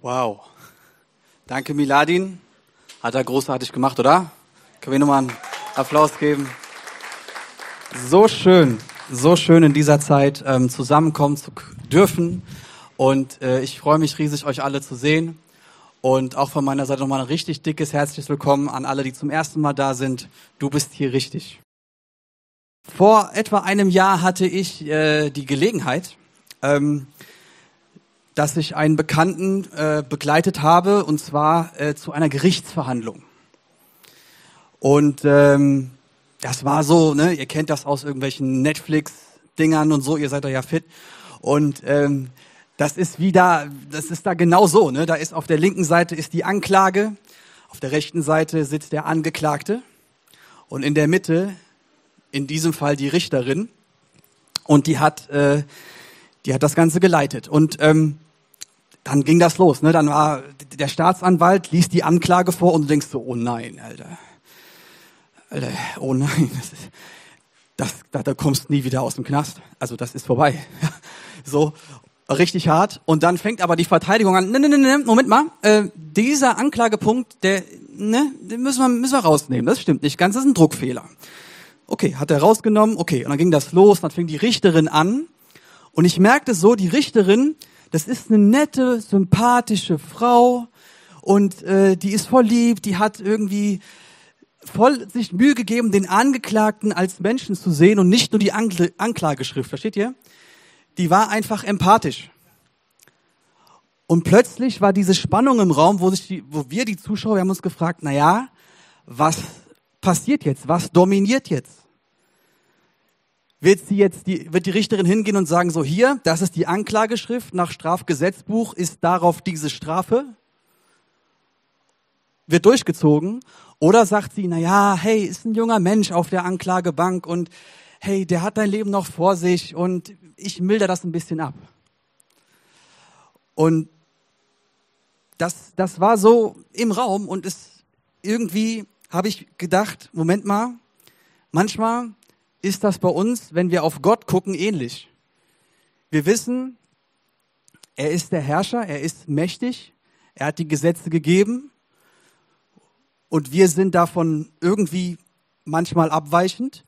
Wow. Danke, Miladin. Hat er großartig gemacht, oder? Können wir nochmal einen Applaus geben? So schön, so schön in dieser Zeit ähm, zusammenkommen zu dürfen. Und äh, ich freue mich riesig, euch alle zu sehen. Und auch von meiner Seite nochmal ein richtig dickes herzliches Willkommen an alle, die zum ersten Mal da sind. Du bist hier richtig. Vor etwa einem Jahr hatte ich äh, die Gelegenheit, ähm, dass ich einen Bekannten äh, begleitet habe, und zwar äh, zu einer Gerichtsverhandlung. Und ähm, das war so, ne, ihr kennt das aus irgendwelchen Netflix-Dingern und so, ihr seid da ja fit. Und ähm, das ist wieder, das ist da genau so, ne? Da ist auf der linken Seite ist die Anklage, auf der rechten Seite sitzt der Angeklagte und in der Mitte, in diesem Fall die Richterin, und die hat, äh, die hat das Ganze geleitet. Und ähm, dann ging das los. Ne? Dann war der Staatsanwalt, liest die Anklage vor und du denkst so, oh nein, Alter. Alter, oh nein, das ist, das, da, da kommst nie wieder aus dem Knast. Also das ist vorbei. so, richtig hart. Und dann fängt aber die Verteidigung an, ne, ne, ne, ne, Moment mal, äh, dieser Anklagepunkt, der, ne, den müssen wir, müssen wir rausnehmen. Das stimmt nicht ganz, das ist ein Druckfehler. Okay, hat er rausgenommen, okay, und dann ging das los, dann fing die Richterin an. Und ich merkte so, die Richterin, das ist eine nette, sympathische Frau und äh, die ist voll lieb, die hat irgendwie voll sich Mühe gegeben, den Angeklagten als Menschen zu sehen und nicht nur die Ankl Anklageschrift, versteht ihr? Die war einfach empathisch. Und plötzlich war diese Spannung im Raum, wo, sich die, wo wir, die Zuschauer, wir haben uns gefragt, na ja, was passiert jetzt? Was dominiert jetzt? Wird sie jetzt die, wird die Richterin hingehen und sagen, so hier, das ist die Anklageschrift nach Strafgesetzbuch, ist darauf diese Strafe? Wird durchgezogen? Oder sagt sie, na ja, hey, ist ein junger Mensch auf der Anklagebank und hey, der hat dein Leben noch vor sich und ich milder das ein bisschen ab. Und das, das war so im Raum und es irgendwie habe ich gedacht, Moment mal, manchmal ist das bei uns, wenn wir auf Gott gucken, ähnlich. Wir wissen, er ist der Herrscher, er ist mächtig, er hat die Gesetze gegeben und wir sind davon irgendwie manchmal abweichend,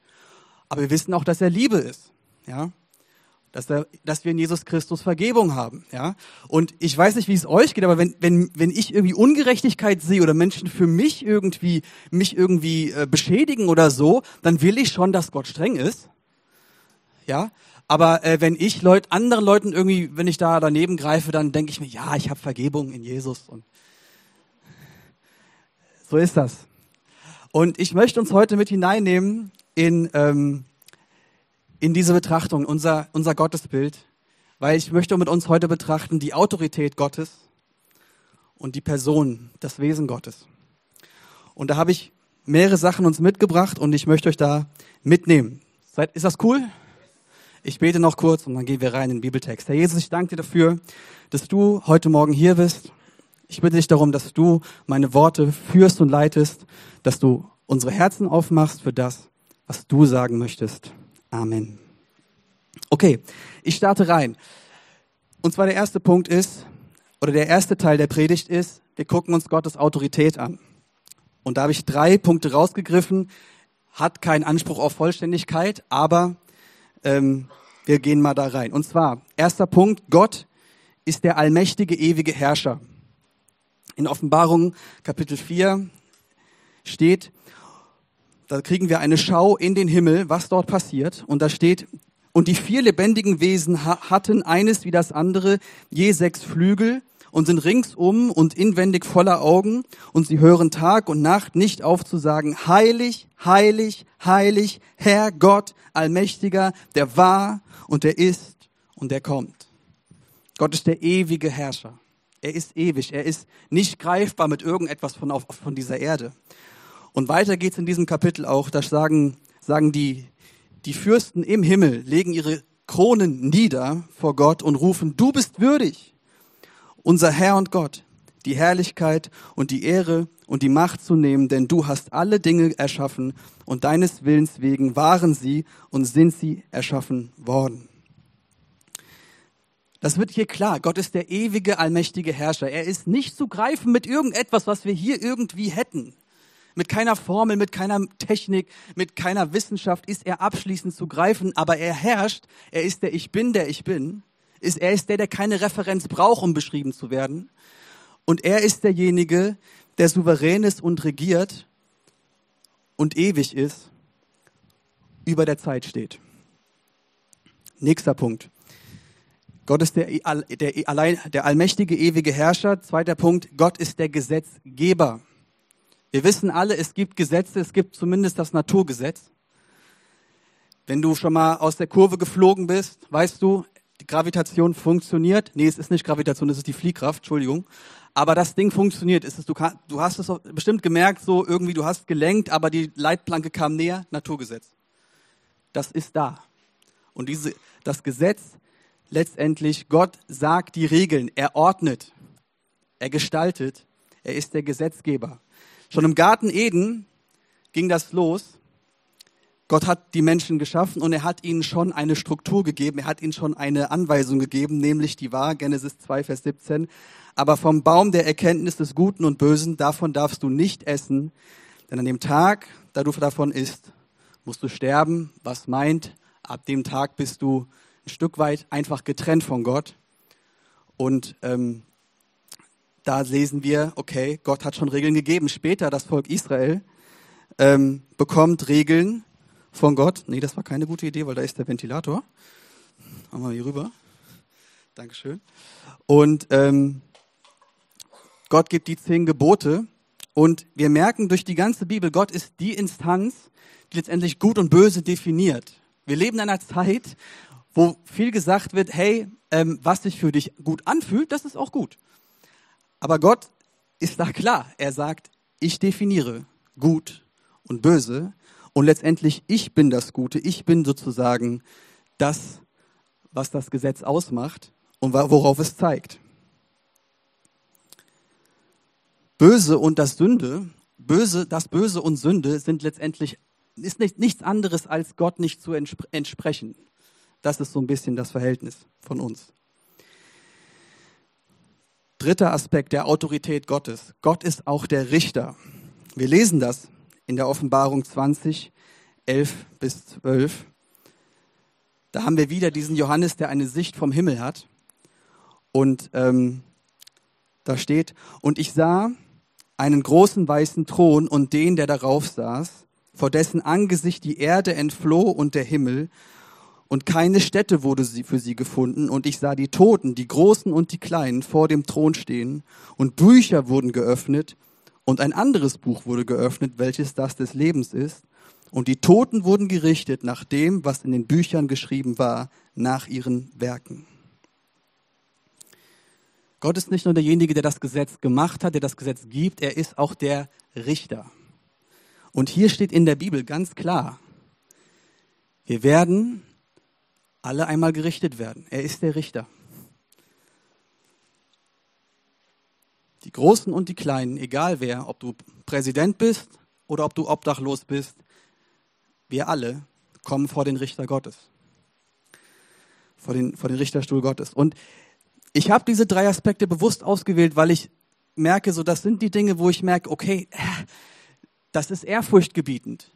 aber wir wissen auch, dass er Liebe ist. Ja? Dass, er, dass wir in Jesus Christus Vergebung haben. Ja? Und ich weiß nicht, wie es euch geht, aber wenn, wenn, wenn ich irgendwie Ungerechtigkeit sehe oder Menschen für mich irgendwie, mich irgendwie äh, beschädigen oder so, dann will ich schon, dass Gott streng ist. Ja, aber äh, wenn ich Leut, anderen Leuten irgendwie, wenn ich da daneben greife, dann denke ich mir, ja, ich habe Vergebung in Jesus. Und so ist das. Und ich möchte uns heute mit hineinnehmen in ähm, in diese Betrachtung, unser, unser Gottesbild, weil ich möchte mit uns heute betrachten die Autorität Gottes und die Person, das Wesen Gottes. Und da habe ich mehrere Sachen uns mitgebracht und ich möchte euch da mitnehmen. Seid, ist das cool? Ich bete noch kurz und dann gehen wir rein in den Bibeltext. Herr Jesus, ich danke dir dafür, dass du heute Morgen hier bist. Ich bitte dich darum, dass du meine Worte führst und leitest, dass du unsere Herzen aufmachst für das, was du sagen möchtest. Amen. Okay, ich starte rein. Und zwar der erste Punkt ist, oder der erste Teil der Predigt ist, wir gucken uns Gottes Autorität an. Und da habe ich drei Punkte rausgegriffen, hat keinen Anspruch auf Vollständigkeit, aber ähm, wir gehen mal da rein. Und zwar, erster Punkt, Gott ist der allmächtige, ewige Herrscher. In Offenbarung Kapitel 4 steht, da kriegen wir eine Schau in den Himmel, was dort passiert. Und da steht, und die vier lebendigen Wesen hatten eines wie das andere je sechs Flügel und sind ringsum und inwendig voller Augen und sie hören Tag und Nacht nicht auf zu sagen, heilig, heilig, heilig, Herr Gott, Allmächtiger, der war und der ist und der kommt. Gott ist der ewige Herrscher. Er ist ewig. Er ist nicht greifbar mit irgendetwas von, auf, von dieser Erde. Und weiter geht's in diesem Kapitel auch, da sagen, sagen die, die Fürsten im Himmel, legen ihre Kronen nieder vor Gott und rufen, du bist würdig, unser Herr und Gott, die Herrlichkeit und die Ehre und die Macht zu nehmen, denn du hast alle Dinge erschaffen und deines Willens wegen waren sie und sind sie erschaffen worden. Das wird hier klar. Gott ist der ewige, allmächtige Herrscher. Er ist nicht zu greifen mit irgendetwas, was wir hier irgendwie hätten. Mit keiner Formel, mit keiner Technik, mit keiner Wissenschaft ist er abschließend zu greifen, aber er herrscht. Er ist der Ich Bin, der ich bin. er ist der, der keine Referenz braucht, um beschrieben zu werden. Und er ist derjenige, der souverän ist und regiert und ewig ist, über der Zeit steht. Nächster Punkt. Gott ist der, der, allein, der allmächtige, ewige Herrscher. Zweiter Punkt, Gott ist der Gesetzgeber. Wir wissen alle, es gibt Gesetze, es gibt zumindest das Naturgesetz. Wenn du schon mal aus der Kurve geflogen bist, weißt du, die Gravitation funktioniert. Nee, es ist nicht Gravitation, es ist die Fliehkraft, Entschuldigung. Aber das Ding funktioniert. Es du, kann, du hast es bestimmt gemerkt, so irgendwie, du hast gelenkt, aber die Leitplanke kam näher, Naturgesetz. Das ist da. Und diese, das Gesetz letztendlich, Gott sagt die Regeln, er ordnet, er gestaltet, er ist der Gesetzgeber. Schon im Garten Eden ging das los. Gott hat die Menschen geschaffen und er hat ihnen schon eine Struktur gegeben, er hat ihnen schon eine Anweisung gegeben, nämlich die war, Genesis 2, Vers 17, aber vom Baum der Erkenntnis des Guten und Bösen, davon darfst du nicht essen, denn an dem Tag, da du davon isst, musst du sterben, was meint, ab dem Tag bist du ein Stück weit einfach getrennt von Gott. Und ähm, da lesen wir, okay, Gott hat schon Regeln gegeben. Später das Volk Israel ähm, bekommt Regeln von Gott. Nee, das war keine gute Idee, weil da ist der Ventilator. Machen wir hier rüber. Dankeschön. Und ähm, Gott gibt die zehn Gebote. Und wir merken durch die ganze Bibel, Gott ist die Instanz, die letztendlich gut und böse definiert. Wir leben in einer Zeit, wo viel gesagt wird, hey, ähm, was sich für dich gut anfühlt, das ist auch gut. Aber Gott ist da klar. Er sagt, ich definiere gut und böse und letztendlich ich bin das Gute. Ich bin sozusagen das, was das Gesetz ausmacht und worauf es zeigt. Böse und das Sünde, böse, das Böse und Sünde sind letztendlich ist nicht, nichts anderes als Gott nicht zu entsprechen. Das ist so ein bisschen das Verhältnis von uns. Dritter Aspekt der Autorität Gottes. Gott ist auch der Richter. Wir lesen das in der Offenbarung 20, 11 bis 12. Da haben wir wieder diesen Johannes, der eine Sicht vom Himmel hat. Und ähm, da steht, und ich sah einen großen weißen Thron und den, der darauf saß, vor dessen Angesicht die Erde entfloh und der Himmel, und keine Stätte wurde sie für sie gefunden, und ich sah die Toten, die Großen und die Kleinen, vor dem Thron stehen, und Bücher wurden geöffnet, und ein anderes Buch wurde geöffnet, welches das des Lebens ist, und die Toten wurden gerichtet nach dem, was in den Büchern geschrieben war, nach ihren Werken. Gott ist nicht nur derjenige, der das Gesetz gemacht hat, der das Gesetz gibt, er ist auch der Richter. Und hier steht in der Bibel ganz klar, wir werden alle einmal gerichtet werden. Er ist der Richter. Die Großen und die Kleinen, egal wer, ob du Präsident bist oder ob du obdachlos bist, wir alle kommen vor den Richter Gottes. Vor den, vor den Richterstuhl Gottes. Und ich habe diese drei Aspekte bewusst ausgewählt, weil ich merke, so das sind die Dinge, wo ich merke, okay, das ist ehrfurchtgebietend.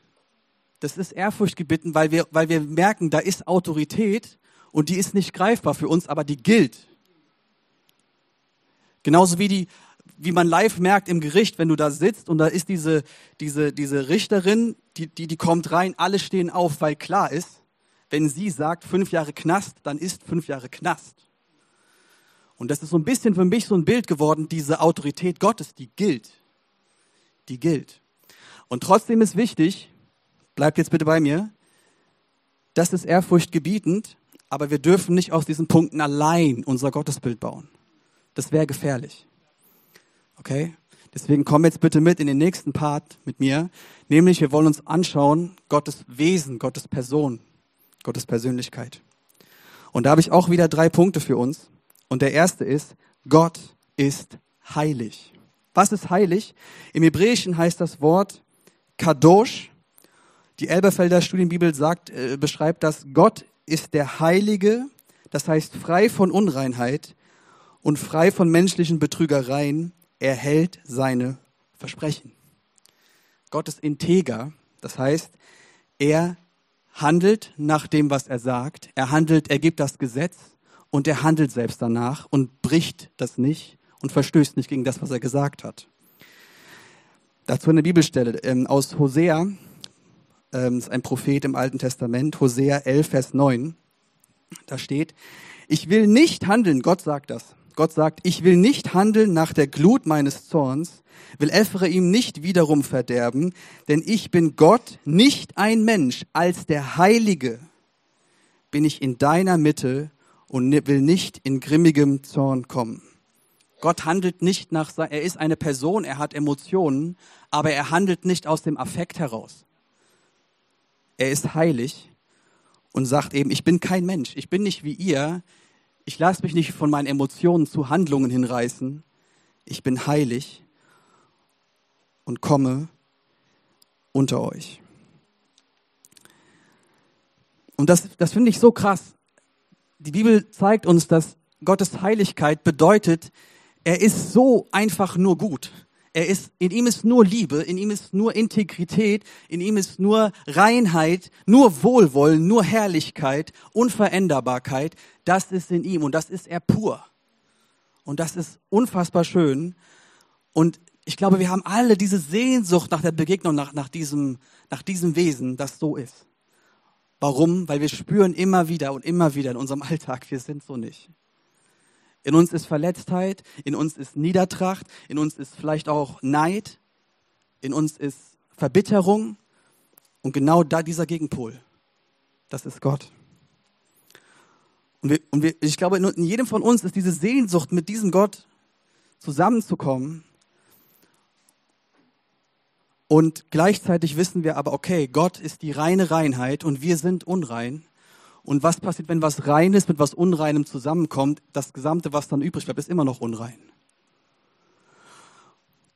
Das ist ehrfurchtgebieten, weil wir, weil wir merken, da ist Autorität und die ist nicht greifbar für uns, aber die gilt. Genauso wie die, wie man live merkt im Gericht, wenn du da sitzt und da ist diese, diese, diese Richterin, die, die, die kommt rein, alle stehen auf, weil klar ist, wenn sie sagt fünf Jahre Knast, dann ist fünf Jahre Knast. Und das ist so ein bisschen für mich so ein Bild geworden, diese Autorität Gottes, die gilt. Die gilt. Und trotzdem ist wichtig, bleibt jetzt bitte bei mir, das ist ehrfurchtgebietend, aber wir dürfen nicht aus diesen Punkten allein unser Gottesbild bauen. Das wäre gefährlich. Okay? Deswegen komm jetzt bitte mit in den nächsten Part mit mir, nämlich wir wollen uns anschauen Gottes Wesen, Gottes Person, Gottes Persönlichkeit. Und da habe ich auch wieder drei Punkte für uns. Und der erste ist, Gott ist heilig. Was ist heilig? Im Hebräischen heißt das Wort Kadosh die Elberfelder Studienbibel sagt, äh, beschreibt das, Gott ist der Heilige, das heißt frei von Unreinheit und frei von menschlichen Betrügereien, er hält seine Versprechen. Gott ist integer, das heißt, er handelt nach dem, was er sagt. Er handelt, er gibt das Gesetz und er handelt selbst danach und bricht das nicht und verstößt nicht gegen das, was er gesagt hat. Dazu eine Bibelstelle ähm, aus Hosea, ähm, ist ein Prophet im Alten Testament, Hosea 11, Vers 9. Da steht, ich will nicht handeln, Gott sagt das. Gott sagt, ich will nicht handeln nach der Glut meines Zorns, will Ephraim nicht wiederum verderben, denn ich bin Gott, nicht ein Mensch. Als der Heilige bin ich in deiner Mitte und will nicht in grimmigem Zorn kommen. Gott handelt nicht nach, er ist eine Person, er hat Emotionen, aber er handelt nicht aus dem Affekt heraus. Er ist heilig und sagt eben, ich bin kein Mensch, ich bin nicht wie ihr, ich lasse mich nicht von meinen Emotionen zu Handlungen hinreißen, ich bin heilig und komme unter euch. Und das, das finde ich so krass. Die Bibel zeigt uns, dass Gottes Heiligkeit bedeutet, er ist so einfach nur gut. Er ist, in ihm ist nur Liebe, in ihm ist nur Integrität, in ihm ist nur Reinheit, nur Wohlwollen, nur Herrlichkeit, Unveränderbarkeit. Das ist in ihm und das ist er pur. Und das ist unfassbar schön. Und ich glaube, wir haben alle diese Sehnsucht nach der Begegnung, nach, nach, diesem, nach diesem Wesen, das so ist. Warum? Weil wir spüren immer wieder und immer wieder in unserem Alltag, wir sind so nicht. In uns ist Verletztheit, in uns ist Niedertracht, in uns ist vielleicht auch Neid, in uns ist Verbitterung und genau da dieser Gegenpol, das ist Gott. Und, wir, und wir, ich glaube, in jedem von uns ist diese Sehnsucht, mit diesem Gott zusammenzukommen und gleichzeitig wissen wir aber, okay, Gott ist die reine Reinheit und wir sind unrein. Und was passiert, wenn was Reines mit was Unreinem zusammenkommt? Das Gesamte, was dann übrig bleibt, ist immer noch unrein.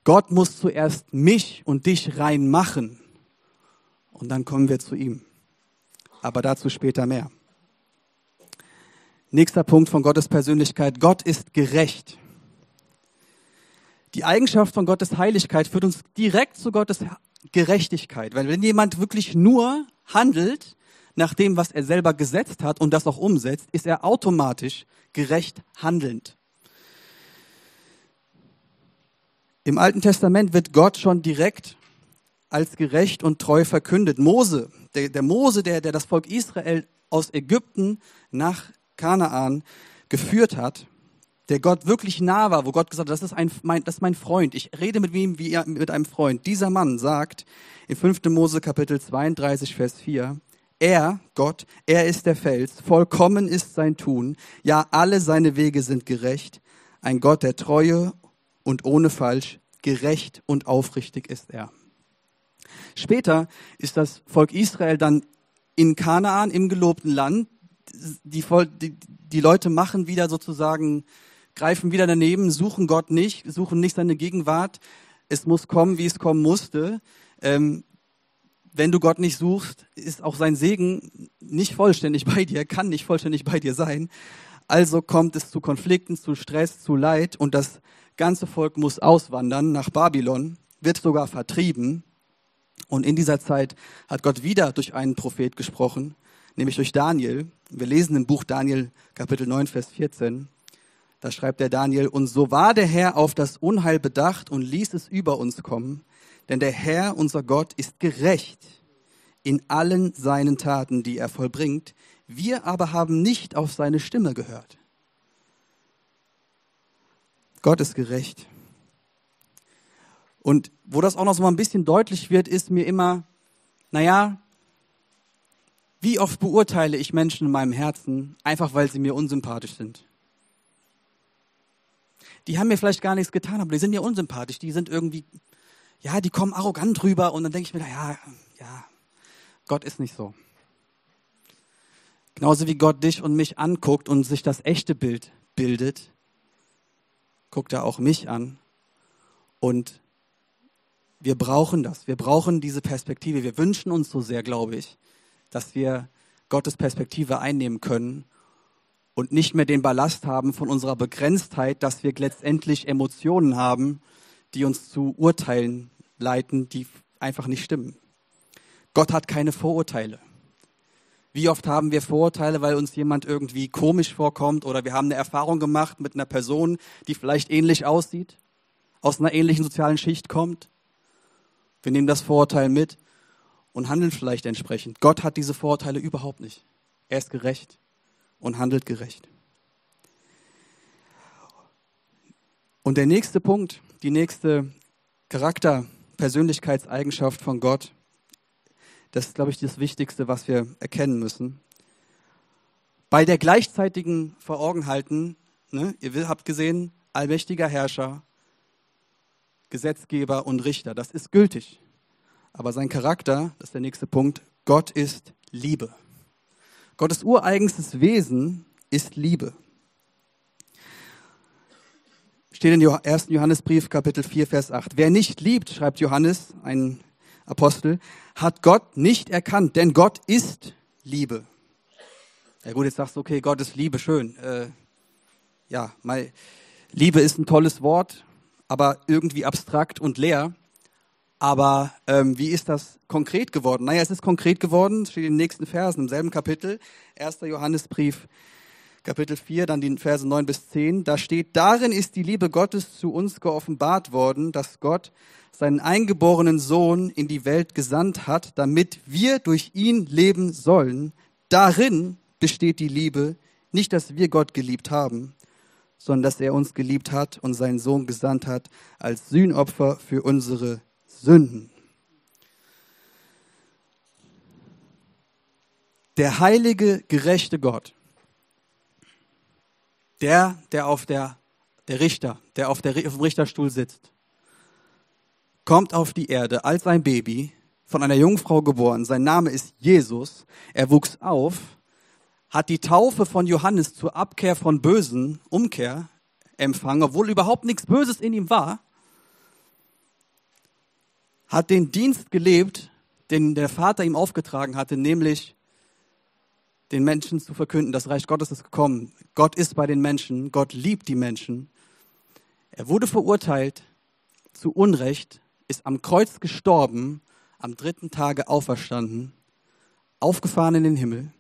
Gott muss zuerst mich und dich rein machen. Und dann kommen wir zu ihm. Aber dazu später mehr. Nächster Punkt von Gottes Persönlichkeit. Gott ist gerecht. Die Eigenschaft von Gottes Heiligkeit führt uns direkt zu Gottes Gerechtigkeit. Weil wenn jemand wirklich nur handelt nach dem, was er selber gesetzt hat und das auch umsetzt, ist er automatisch gerecht handelnd. Im Alten Testament wird Gott schon direkt als gerecht und treu verkündet. Mose, der, der Mose, der, der das Volk Israel aus Ägypten nach Kanaan geführt hat, der Gott wirklich nah war, wo Gott gesagt hat, das ist, ein, mein, das ist mein Freund. Ich rede mit wem wie mit einem Freund. Dieser Mann sagt in 5. Mose Kapitel 32, Vers 4, er, Gott, er ist der Fels, vollkommen ist sein Tun, ja, alle seine Wege sind gerecht. Ein Gott der Treue und ohne Falsch, gerecht und aufrichtig ist er. Später ist das Volk Israel dann in Kanaan, im gelobten Land. Die, die, die Leute machen wieder sozusagen greifen wieder daneben, suchen Gott nicht, suchen nicht seine Gegenwart. Es muss kommen, wie es kommen musste. Ähm, wenn du Gott nicht suchst, ist auch sein Segen nicht vollständig bei dir, kann nicht vollständig bei dir sein. Also kommt es zu Konflikten, zu Stress, zu Leid und das ganze Volk muss auswandern nach Babylon, wird sogar vertrieben. Und in dieser Zeit hat Gott wieder durch einen Prophet gesprochen, nämlich durch Daniel. Wir lesen im Buch Daniel Kapitel 9, Vers 14. Da schreibt der Daniel, und so war der Herr auf das Unheil bedacht und ließ es über uns kommen, denn der Herr, unser Gott, ist gerecht in allen seinen Taten, die er vollbringt. Wir aber haben nicht auf seine Stimme gehört. Gott ist gerecht. Und wo das auch noch so mal ein bisschen deutlich wird, ist mir immer, naja, wie oft beurteile ich Menschen in meinem Herzen, einfach weil sie mir unsympathisch sind? die haben mir vielleicht gar nichts getan, aber die sind ja unsympathisch, die sind irgendwie, ja, die kommen arrogant rüber und dann denke ich mir, ja, ja, Gott ist nicht so. Genauso wie Gott dich und mich anguckt und sich das echte Bild bildet, guckt er auch mich an. Und wir brauchen das. Wir brauchen diese Perspektive. Wir wünschen uns so sehr, glaube ich, dass wir Gottes Perspektive einnehmen können und nicht mehr den Ballast haben von unserer Begrenztheit, dass wir letztendlich Emotionen haben, die uns zu Urteilen leiten, die einfach nicht stimmen. Gott hat keine Vorurteile. Wie oft haben wir Vorurteile, weil uns jemand irgendwie komisch vorkommt oder wir haben eine Erfahrung gemacht mit einer Person, die vielleicht ähnlich aussieht, aus einer ähnlichen sozialen Schicht kommt. Wir nehmen das Vorurteil mit und handeln vielleicht entsprechend. Gott hat diese Vorurteile überhaupt nicht. Er ist gerecht und handelt gerecht. Und der nächste Punkt, die nächste Charakter, Persönlichkeitseigenschaft von Gott, das ist, glaube ich, das Wichtigste, was wir erkennen müssen. Bei der gleichzeitigen Verorgenhalten, ne, ihr habt gesehen, allmächtiger Herrscher, Gesetzgeber und Richter, das ist gültig. Aber sein Charakter, das ist der nächste Punkt, Gott ist Liebe. Gottes ureigenstes Wesen ist Liebe. Steht in 1. Johannesbrief, Kapitel 4, Vers 8. Wer nicht liebt, schreibt Johannes, ein Apostel, hat Gott nicht erkannt, denn Gott ist Liebe. Ja gut, jetzt sagst du, okay, Gott ist Liebe, schön. Äh, ja, mal, Liebe ist ein tolles Wort, aber irgendwie abstrakt und leer. Aber ähm, wie ist das konkret geworden? Naja, es ist konkret geworden, steht in den nächsten Versen, im selben Kapitel, 1. Johannesbrief, Kapitel 4, dann die Verse 9 bis 10. Da steht, darin ist die Liebe Gottes zu uns geoffenbart worden, dass Gott seinen eingeborenen Sohn in die Welt gesandt hat, damit wir durch ihn leben sollen. Darin besteht die Liebe, nicht, dass wir Gott geliebt haben, sondern dass er uns geliebt hat und seinen Sohn gesandt hat als Sühnopfer für unsere Sünden. Der heilige, gerechte Gott, der, der auf der, der Richter, der auf, der, auf dem Richterstuhl sitzt, kommt auf die Erde als ein Baby, von einer Jungfrau geboren. Sein Name ist Jesus. Er wuchs auf, hat die Taufe von Johannes zur Abkehr von Bösen, Umkehr empfangen, obwohl überhaupt nichts Böses in ihm war hat den Dienst gelebt, den der Vater ihm aufgetragen hatte, nämlich den Menschen zu verkünden, das Reich Gottes ist gekommen. Gott ist bei den Menschen, Gott liebt die Menschen. Er wurde verurteilt zu Unrecht, ist am Kreuz gestorben, am dritten Tage auferstanden, aufgefahren in den Himmel.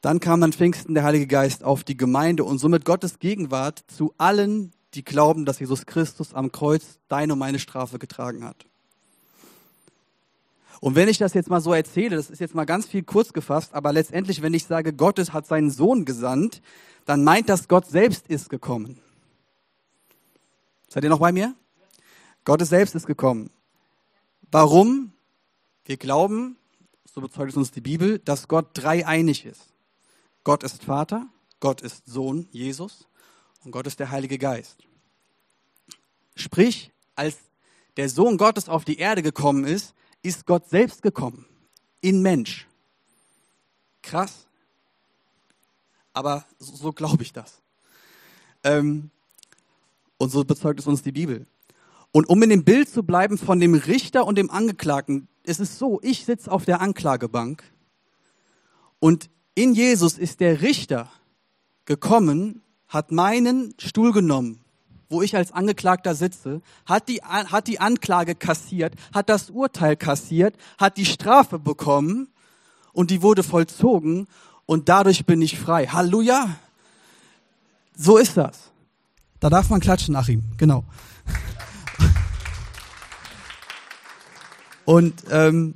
Dann kam an Pfingsten der Heilige Geist auf die Gemeinde und somit Gottes Gegenwart zu allen, die glauben, dass Jesus Christus am Kreuz deine und meine Strafe getragen hat. Und wenn ich das jetzt mal so erzähle, das ist jetzt mal ganz viel kurz gefasst, aber letztendlich, wenn ich sage, Gott hat seinen Sohn gesandt, dann meint das, Gott selbst ist gekommen. Seid ihr noch bei mir? Gott selbst ist gekommen. Warum? Wir glauben, so bezeugt es uns die Bibel, dass Gott dreieinig ist. Gott ist Vater, Gott ist Sohn, Jesus, und Gott ist der Heilige Geist. Sprich, als der Sohn Gottes auf die Erde gekommen ist, ist Gott selbst gekommen, in Mensch. Krass. Aber so, so glaube ich das. Ähm, und so bezeugt es uns die Bibel. Und um in dem Bild zu bleiben von dem Richter und dem Angeklagten, es ist so, ich sitze auf der Anklagebank und in Jesus ist der Richter gekommen hat meinen Stuhl genommen, wo ich als Angeklagter sitze, hat die, hat die Anklage kassiert, hat das Urteil kassiert, hat die Strafe bekommen und die wurde vollzogen und dadurch bin ich frei. Halleluja! So ist das. Da darf man klatschen, Achim, genau. Und ähm,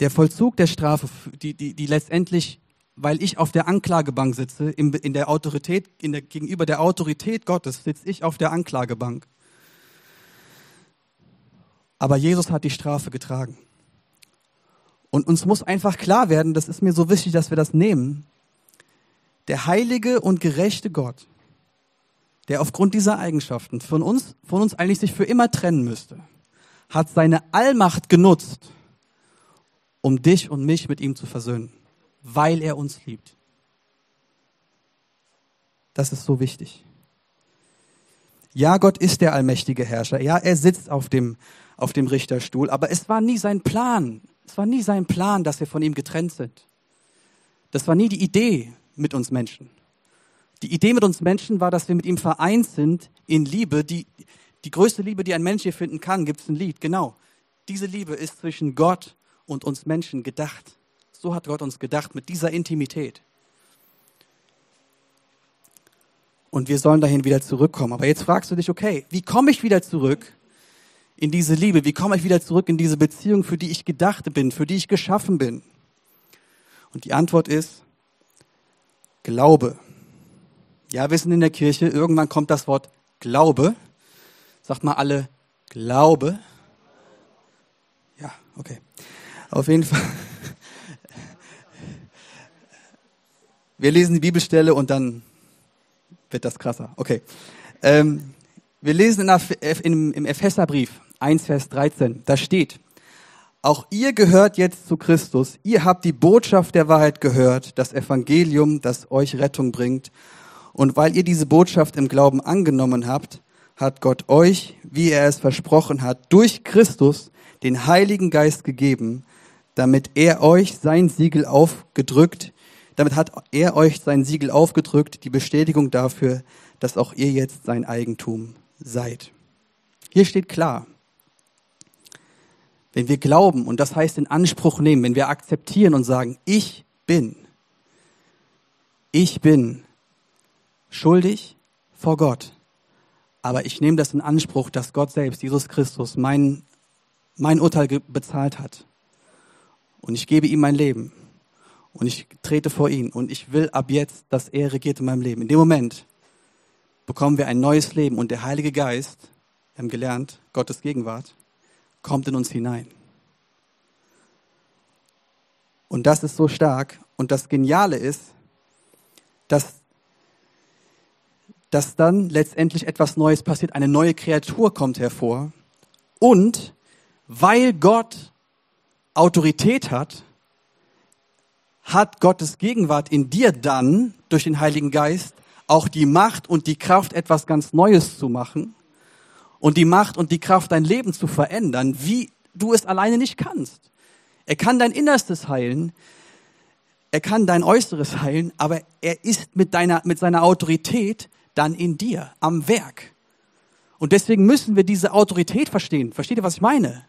der Vollzug der Strafe, die, die, die letztendlich, weil ich auf der Anklagebank sitze, in, in der Autorität, in der, gegenüber der Autorität Gottes sitze ich auf der Anklagebank. Aber Jesus hat die Strafe getragen. Und uns muss einfach klar werden, das ist mir so wichtig, dass wir das nehmen. Der heilige und gerechte Gott, der aufgrund dieser Eigenschaften von uns, von uns eigentlich sich für immer trennen müsste, hat seine Allmacht genutzt, um dich und mich mit ihm zu versöhnen, weil er uns liebt. Das ist so wichtig. Ja, Gott ist der allmächtige Herrscher. Ja, er sitzt auf dem, auf dem Richterstuhl, aber es war nie sein Plan, es war nie sein Plan, dass wir von ihm getrennt sind. Das war nie die Idee mit uns Menschen. Die Idee mit uns Menschen war, dass wir mit ihm vereint sind in Liebe. Die, die größte Liebe, die ein Mensch hier finden kann, gibt es ein Lied. Genau. Diese Liebe ist zwischen Gott und uns Menschen gedacht. So hat Gott uns gedacht, mit dieser Intimität. Und wir sollen dahin wieder zurückkommen. Aber jetzt fragst du dich, okay, wie komme ich wieder zurück in diese Liebe? Wie komme ich wieder zurück in diese Beziehung, für die ich gedacht bin, für die ich geschaffen bin? Und die Antwort ist Glaube. Ja, wir sind in der Kirche, irgendwann kommt das Wort Glaube. Sagt mal alle Glaube. Ja, okay. Auf jeden Fall. Wir lesen die Bibelstelle und dann wird das krasser. Okay. Ähm, wir lesen in, im Epheserbrief 1, Vers 13. Da steht, auch ihr gehört jetzt zu Christus. Ihr habt die Botschaft der Wahrheit gehört, das Evangelium, das euch Rettung bringt. Und weil ihr diese Botschaft im Glauben angenommen habt, hat Gott euch, wie er es versprochen hat, durch Christus den Heiligen Geist gegeben, damit er euch sein Siegel aufgedrückt, damit hat er euch sein Siegel aufgedrückt, die Bestätigung dafür, dass auch ihr jetzt sein Eigentum seid. Hier steht klar, wenn wir glauben, und das heißt in Anspruch nehmen, wenn wir akzeptieren und sagen, ich bin, ich bin schuldig vor Gott, aber ich nehme das in Anspruch, dass Gott selbst, Jesus Christus, mein, mein Urteil bezahlt hat. Und ich gebe ihm mein Leben. Und ich trete vor ihn. Und ich will ab jetzt, dass er regiert in meinem Leben. In dem Moment bekommen wir ein neues Leben. Und der Heilige Geist, wir haben gelernt, Gottes Gegenwart, kommt in uns hinein. Und das ist so stark. Und das Geniale ist, dass, dass dann letztendlich etwas Neues passiert. Eine neue Kreatur kommt hervor. Und weil Gott Autorität hat, hat Gottes Gegenwart in dir dann durch den Heiligen Geist auch die Macht und die Kraft, etwas ganz Neues zu machen und die Macht und die Kraft, dein Leben zu verändern, wie du es alleine nicht kannst. Er kann dein Innerstes heilen, er kann dein Äußeres heilen, aber er ist mit, deiner, mit seiner Autorität dann in dir, am Werk. Und deswegen müssen wir diese Autorität verstehen. Versteht ihr, was ich meine?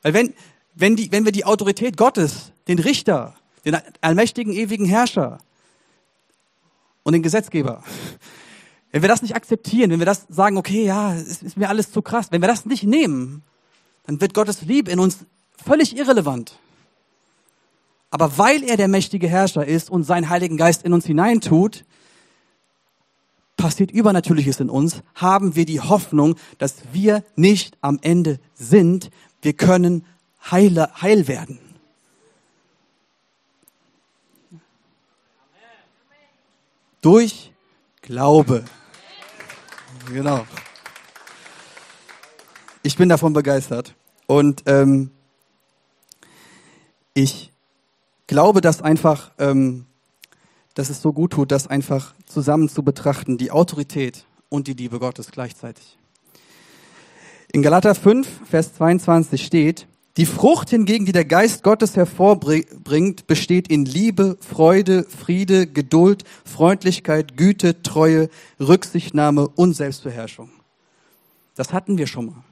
Weil wenn, wenn, die, wenn wir die Autorität Gottes, den Richter, den allmächtigen, ewigen Herrscher und den Gesetzgeber, wenn wir das nicht akzeptieren, wenn wir das sagen, okay, ja, es ist mir alles zu krass, wenn wir das nicht nehmen, dann wird Gottes Liebe in uns völlig irrelevant. Aber weil er der mächtige Herrscher ist und seinen Heiligen Geist in uns hineintut, passiert Übernatürliches in uns, haben wir die Hoffnung, dass wir nicht am Ende sind. Wir können heile, heil werden. Durch Glaube. Genau. Ich bin davon begeistert. Und ähm, ich glaube, dass einfach, ähm, dass es so gut tut, das einfach zusammen zu betrachten, die Autorität und die Liebe Gottes gleichzeitig. In Galater 5, Vers 22 steht, die Frucht hingegen, die der Geist Gottes hervorbringt, besteht in Liebe, Freude, Friede, Geduld, Freundlichkeit, Güte, Treue, Rücksichtnahme und Selbstbeherrschung. Das hatten wir schon mal.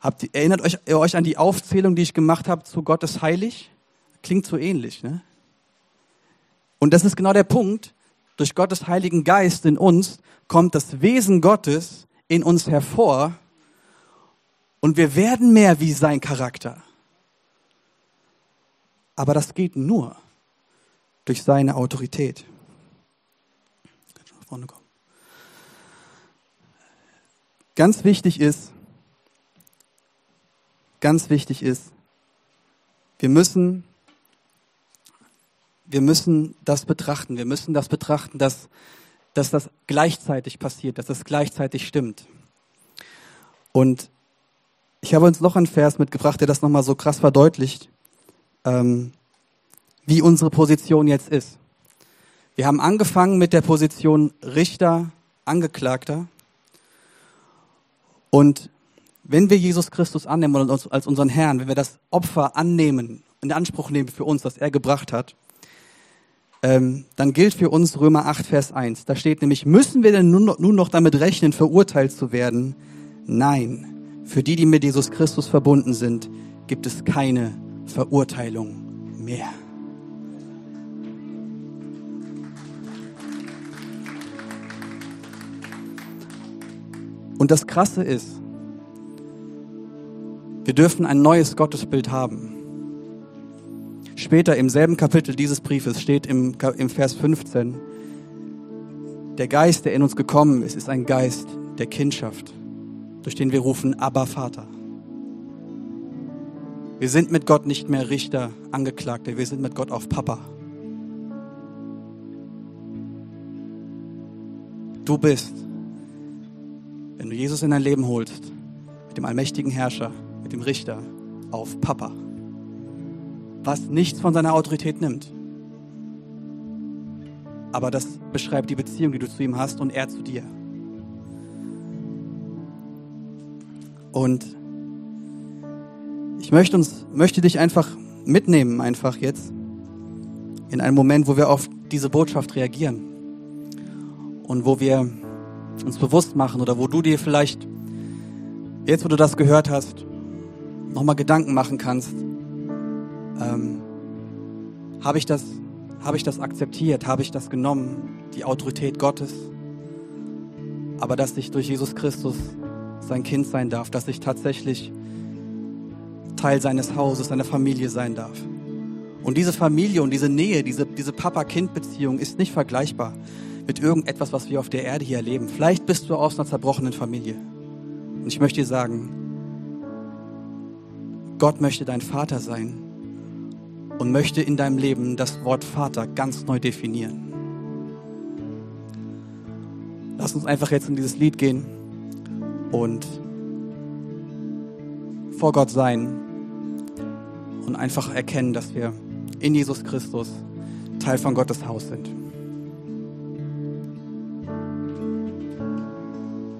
Habt, erinnert euch, ihr euch an die Aufzählung, die ich gemacht habe zu Gottes heilig? Klingt so ähnlich, ne? Und das ist genau der Punkt. Durch Gottes Heiligen Geist in uns kommt das Wesen Gottes in uns hervor und wir werden mehr wie sein Charakter. Aber das geht nur durch seine Autorität. Ganz wichtig ist, ganz wichtig ist, wir müssen, wir müssen das betrachten. Wir müssen das betrachten, dass, dass das gleichzeitig passiert, dass das gleichzeitig stimmt. Und ich habe uns noch einen Vers mitgebracht, der das nochmal so krass verdeutlicht, ähm, wie unsere Position jetzt ist. Wir haben angefangen mit der Position Richter, Angeklagter. Und wenn wir Jesus Christus annehmen und uns als unseren Herrn, wenn wir das Opfer annehmen, in Anspruch nehmen für uns, das er gebracht hat, ähm, dann gilt für uns Römer 8, Vers 1. Da steht nämlich, müssen wir denn nun nun noch damit rechnen, verurteilt zu werden? Nein, für die, die mit Jesus Christus verbunden sind, gibt es keine Verurteilung mehr. Und das Krasse ist, wir dürfen ein neues Gottesbild haben. Später im selben Kapitel dieses Briefes steht im, im Vers 15, der Geist, der in uns gekommen ist, ist ein Geist der Kindschaft, durch den wir rufen, Abba Vater. Wir sind mit Gott nicht mehr Richter, Angeklagte, wir sind mit Gott auf Papa. Du bist, wenn du Jesus in dein Leben holst, mit dem allmächtigen Herrscher, mit dem Richter auf Papa, was nichts von seiner Autorität nimmt. Aber das beschreibt die Beziehung, die du zu ihm hast und er zu dir. Und ich möchte uns, möchte dich einfach mitnehmen, einfach jetzt in einen Moment, wo wir auf diese Botschaft reagieren und wo wir uns bewusst machen oder wo du dir vielleicht jetzt, wo du das gehört hast, nochmal Gedanken machen kannst. Ähm, habe ich das, habe ich das akzeptiert? Habe ich das genommen? Die Autorität Gottes? Aber dass ich durch Jesus Christus sein Kind sein darf, dass ich tatsächlich Teil seines Hauses, seiner Familie sein darf. Und diese Familie und diese Nähe, diese, diese Papa-Kind-Beziehung ist nicht vergleichbar mit irgendetwas, was wir auf der Erde hier erleben. Vielleicht bist du aus einer zerbrochenen Familie. Und ich möchte dir sagen, Gott möchte dein Vater sein und möchte in deinem Leben das Wort Vater ganz neu definieren. Lass uns einfach jetzt in dieses Lied gehen und vor Gott sein und einfach erkennen, dass wir in Jesus Christus Teil von Gottes Haus sind.